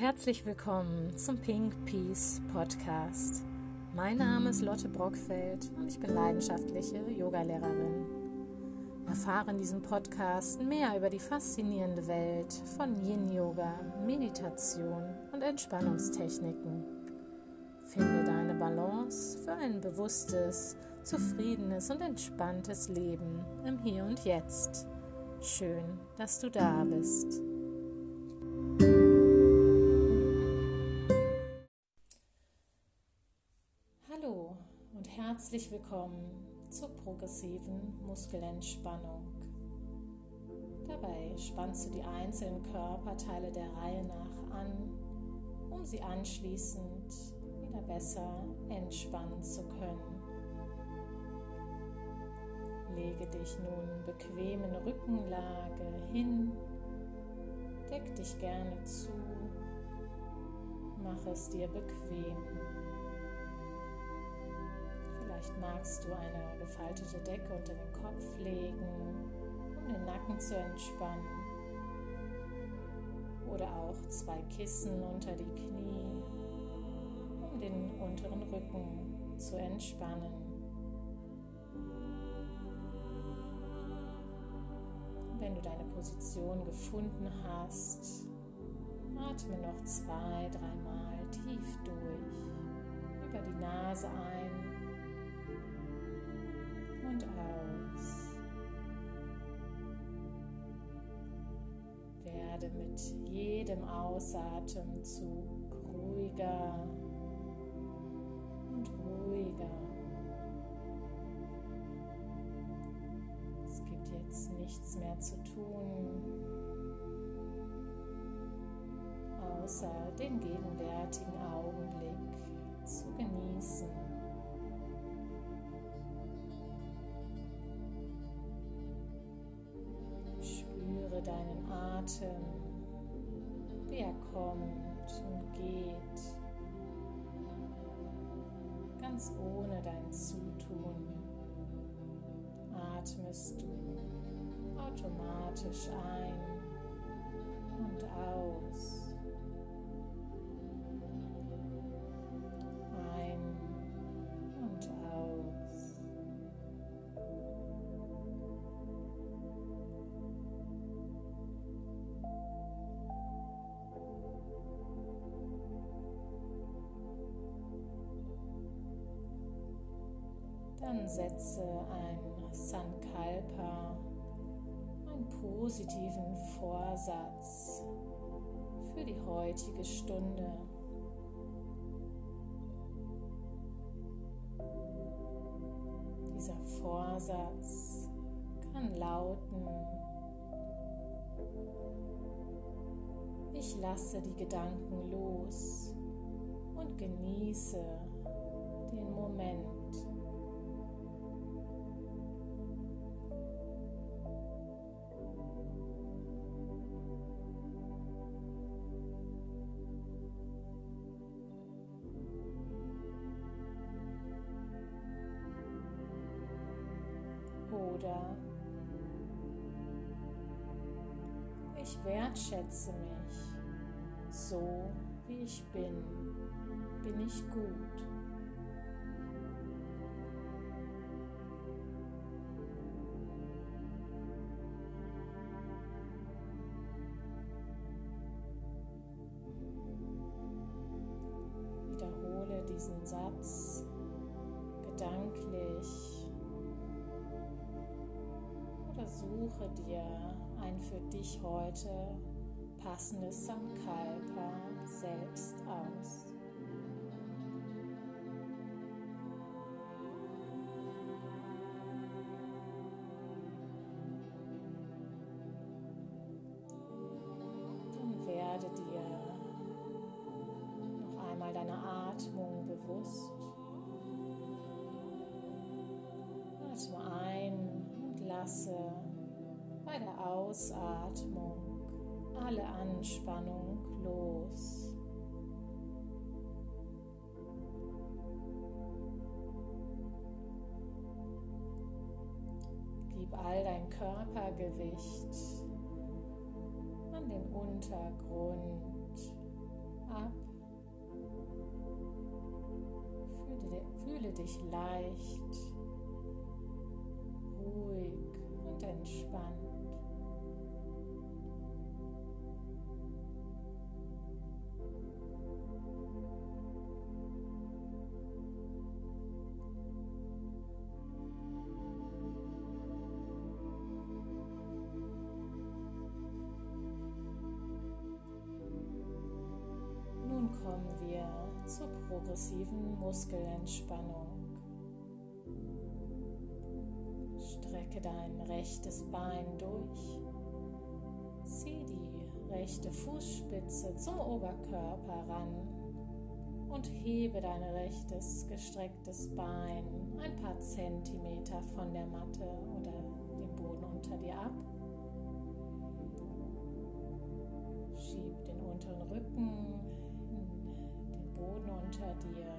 herzlich willkommen zum Pink Peace Podcast. Mein Name ist Lotte Brockfeld und ich bin leidenschaftliche Yogalehrerin. Erfahre in diesem Podcast mehr über die faszinierende Welt von Yin Yoga, Meditation und Entspannungstechniken. Finde deine Balance für ein bewusstes, zufriedenes und entspanntes Leben im Hier und Jetzt. Schön, dass du da bist. Herzlich willkommen zur progressiven Muskelentspannung. Dabei spannst du die einzelnen Körperteile der Reihe nach an, um sie anschließend wieder besser entspannen zu können. Lege dich nun bequem in Rückenlage hin, deck dich gerne zu, mach es dir bequem. Vielleicht magst du eine gefaltete Decke unter den Kopf legen, um den Nacken zu entspannen. Oder auch zwei Kissen unter die Knie, um den unteren Rücken zu entspannen. Wenn du deine Position gefunden hast, atme noch zwei, dreimal tief durch, über die Nase ein Werde mit jedem Ausatemzug ruhiger und ruhiger. jetzt nichts mehr zu tun, außer den gegenwärtigen Augenblick zu genießen. Spüre deinen Atem, wie er kommt und geht, ganz ohne dein Zutun atmest du automatisch ein und aus. Dann setze ein Sankalpa positiven Vorsatz für die heutige Stunde. Dieser Vorsatz kann lauten, ich lasse die Gedanken los und genieße den Moment. Oder ich wertschätze mich. So, wie ich bin, bin ich gut. Wiederhole diesen Satz. Gedanklich suche dir ein für dich heute passendes Sankalpa selbst aus. Dann werde dir noch einmal deiner Atmung bewusst. Atme ein und lasse bei der Ausatmung alle Anspannung los. Gib all dein Körpergewicht an den Untergrund ab. Fühle, dich leicht, progressiven Muskelentspannung. Strecke dein rechtes Bein durch. Zieh die rechte Fußspitze zum Oberkörper ran und hebe dein rechtes gestrecktes Bein ein paar Zentimeter von der Matte oder dem Boden unter dir ab. Schieb den unteren Rücken Boden unter dir.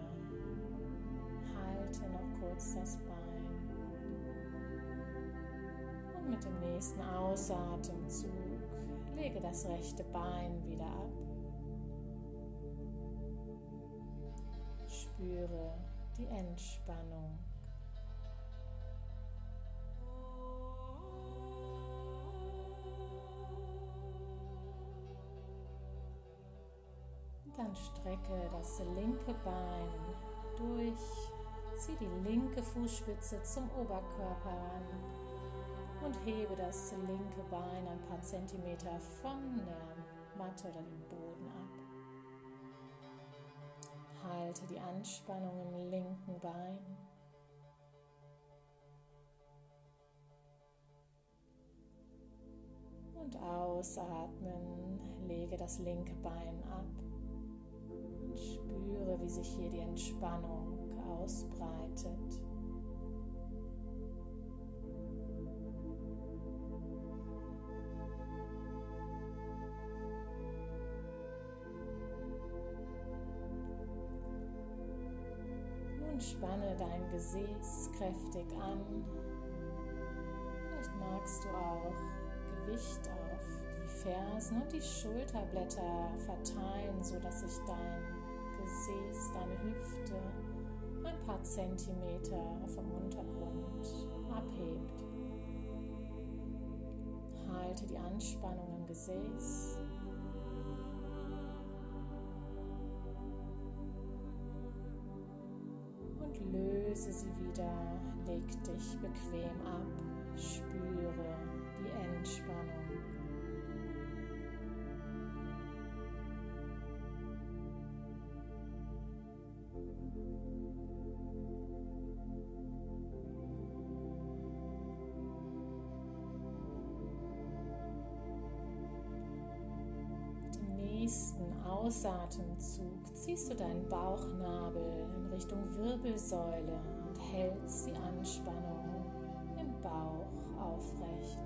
Halte noch kurz das Bein. Und mit dem nächsten Ausatemzug lege das rechte Bein wieder ab. Spüre die Entspannung. Dann strecke das linke Bein durch, zieh die linke Fußspitze zum Oberkörper ran und hebe das linke Bein ein paar Zentimeter von der Matte oder dem Boden ab. Halte die Anspannung im linken Bein. Und ausatmen, lege das linke Bein ab. Spüre, wie sich hier die Entspannung ausbreitet. Nun spanne dein Gesäß kräftig an. Vielleicht magst du auch Gewicht auf die Fersen und die Schulterblätter verteilen, sodass sich dein Gesäß, deine Hüfte ein paar Zentimeter vom Untergrund abhebt. Halte die Anspannung im Gesäß. Und löse sie wieder. Leg dich bequem ab. Spüre die Entspannung. Nächsten Ausatemzug ziehst du deinen Bauchnabel in Richtung Wirbelsäule und hältst die Anspannung im Bauch aufrecht.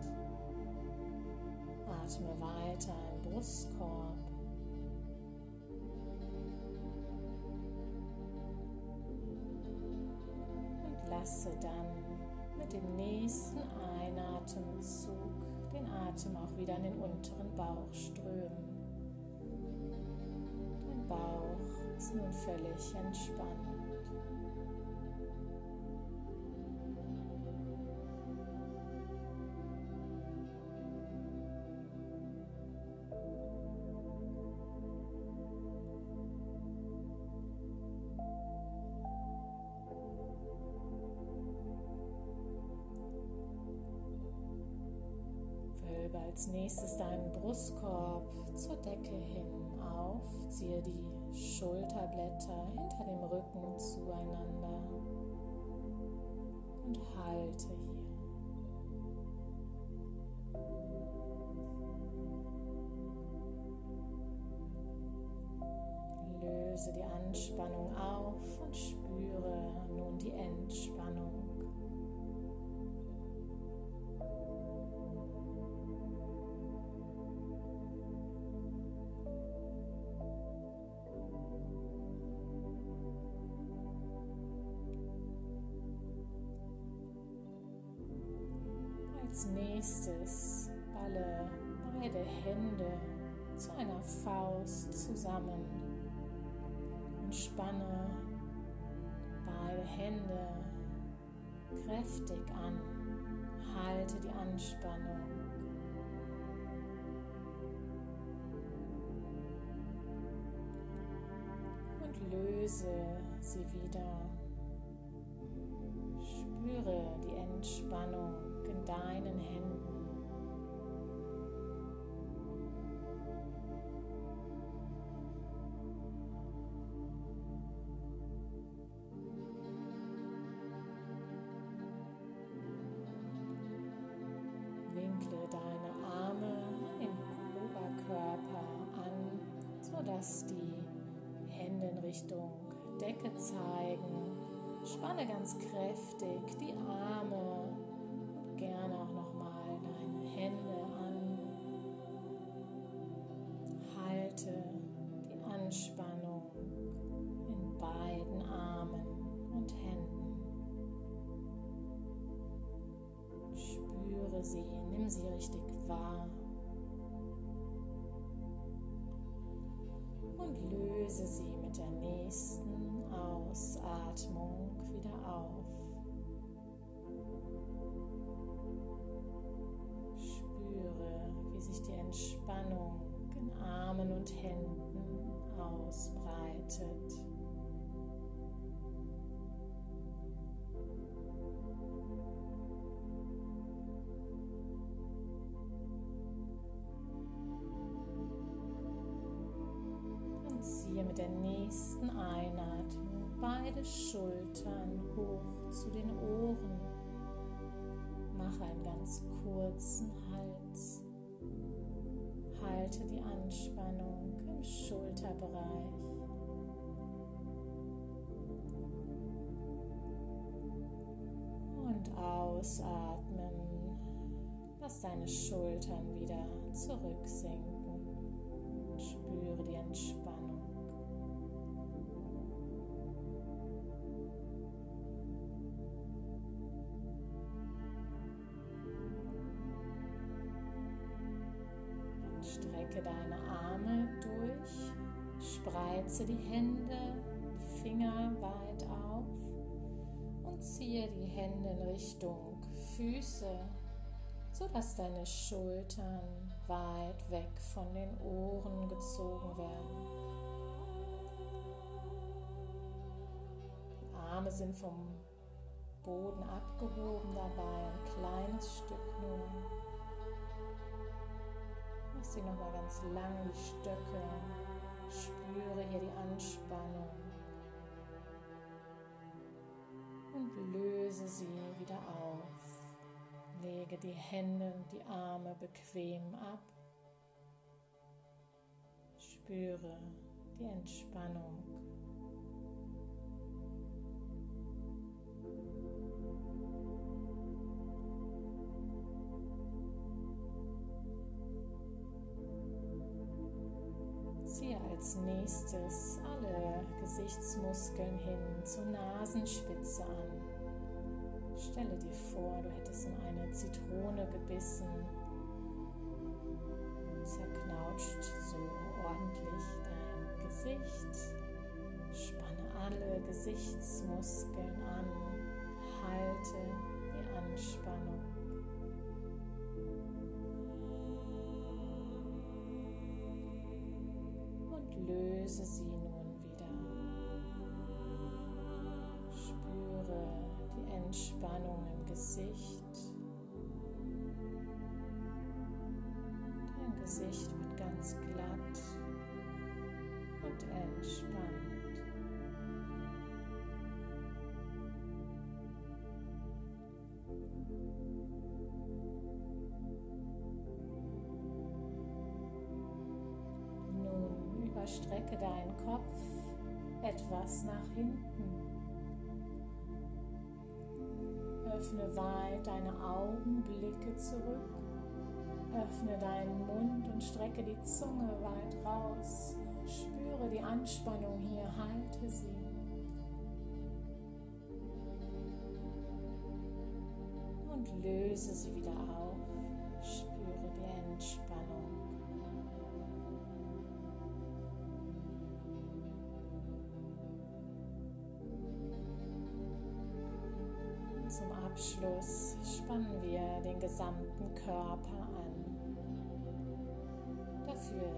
Atme weiter im Brustkorb. Und lasse dann mit dem nächsten Einatemzug den Atem auch wieder in den unteren Bauch strömen. Ist nun völlig entspannt. Als nächstes deinen Brustkorb zur Decke hin auf, ziehe die Schulterblätter hinter dem Rücken zueinander und halte hier. Löse die Anspannung auf und spüre nun die Entspannung. Nächstes balle beide Hände zu einer Faust zusammen. spanne beide Hände kräftig an. Halte die Anspannung. Und löse sie wieder. Spüre die Entspannung in deinen Händen. Winkle deine Arme den Oberkörper an, sodass die Hände in Richtung Decke zeigen. Spanne ganz kräftig die Arme sie, nimm sie richtig wahr. Und löse sie mit der nächsten Ausatmung wieder auf. Spüre, wie sich die Entspannung in Armen und Händen ausbreitet. Ziehe mit der nächsten Einatmung beide Schultern hoch zu den Ohren. Mache einen ganz kurzen Hals. Halte die Anspannung im Schulterbereich. Und ausatmen. Lass deine Schultern wieder zurücksinken. Spüre die Entspannung. Strecke deine Arme durch, spreize die Hände, die Finger weit auf und ziehe die Hände in Richtung Füße, sodass deine Schultern weit weg von den Ohren gezogen werden. Die Arme sind vom Boden abgehoben dabei, ein kleines Sie nochmal ganz lang, die Stöcke. Spüre hier die Anspannung. Und löse sie wieder auf. Lege die Hände und die Arme bequem ab. Spüre die Entspannung. Ziehe als nächstes alle Gesichtsmuskeln hin zur Nasenspitze an. Stelle dir vor, du hättest in eine Zitrone gebissen zerknautscht so ordentlich dein Gesicht. Spanne alle Gesichtsmuskeln an, halte die Anspannung. Löse sie nun wieder. Spüre die Entspannung im Gesicht. Dein Gesicht wird ganz glatt und entspannt. Überstrecke deinen Kopf etwas nach hinten. Öffne weit deine Augen, blicke zurück. Öffne deinen Mund und strecke die Zunge weit raus. Spüre die Anspannung hier, halte sie. Und löse sie wieder auf. Abschluss spannen wir den gesamten Körper an. Dafür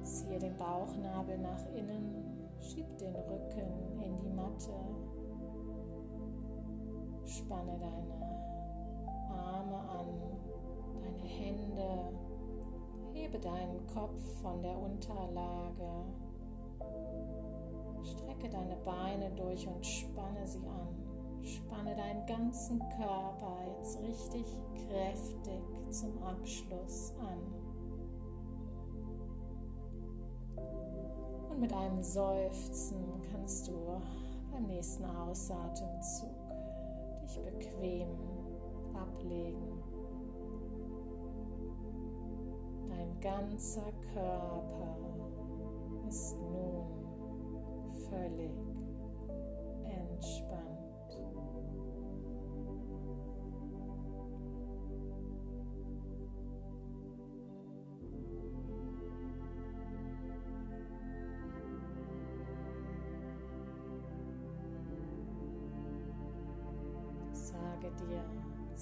ziehe den Bauchnabel nach innen, schieb den Rücken in die Matte, spanne deine Arme an, deine Hände, hebe deinen Kopf von der Unterlage, strecke deine Beine durch und spanne sie an. Spanne deinen ganzen Körper jetzt richtig kräftig zum Abschluss an. Und mit einem Seufzen kannst du beim nächsten Ausatemzug dich bequem ablegen. Dein ganzer Körper ist nun völlig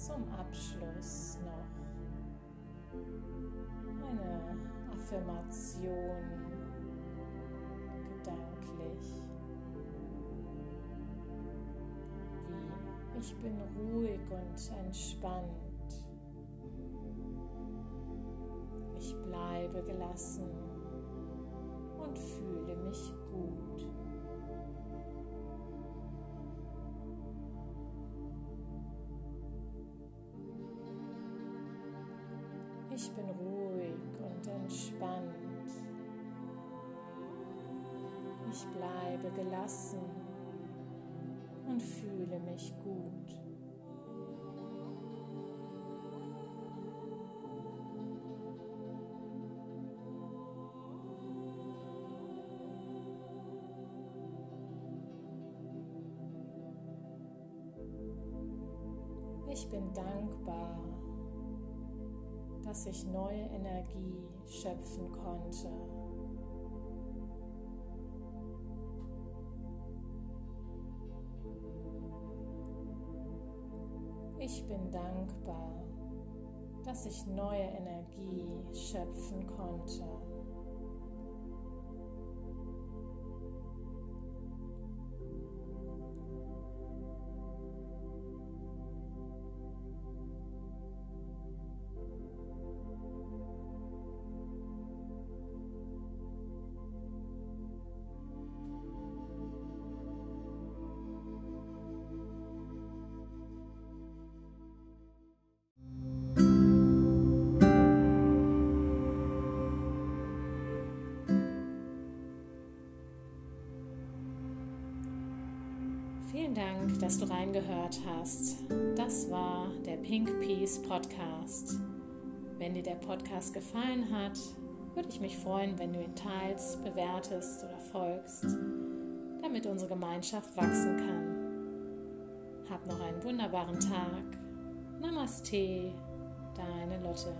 zum Abschluss noch eine Affirmation gedanklich, wie ich bin ruhig und entspannt, ich bleibe gelassen und fühle mich gut. Ich bin ruhig und entspannt. Ich bleibe gelassen und fühle mich gut. Ich bin dankbar dass ich neue Energie schöpfen konnte. Ich bin dankbar, dass ich neue Energie schöpfen konnte. Vielen Dank, dass du reingehört hast. Das war der Pink Peace Podcast. Wenn dir der Podcast gefallen hat, würde ich mich freuen, wenn du ihn teilst, bewertest oder folgst, damit unsere Gemeinschaft wachsen kann. Hab noch einen wunderbaren Tag. Namaste, deine Lotte.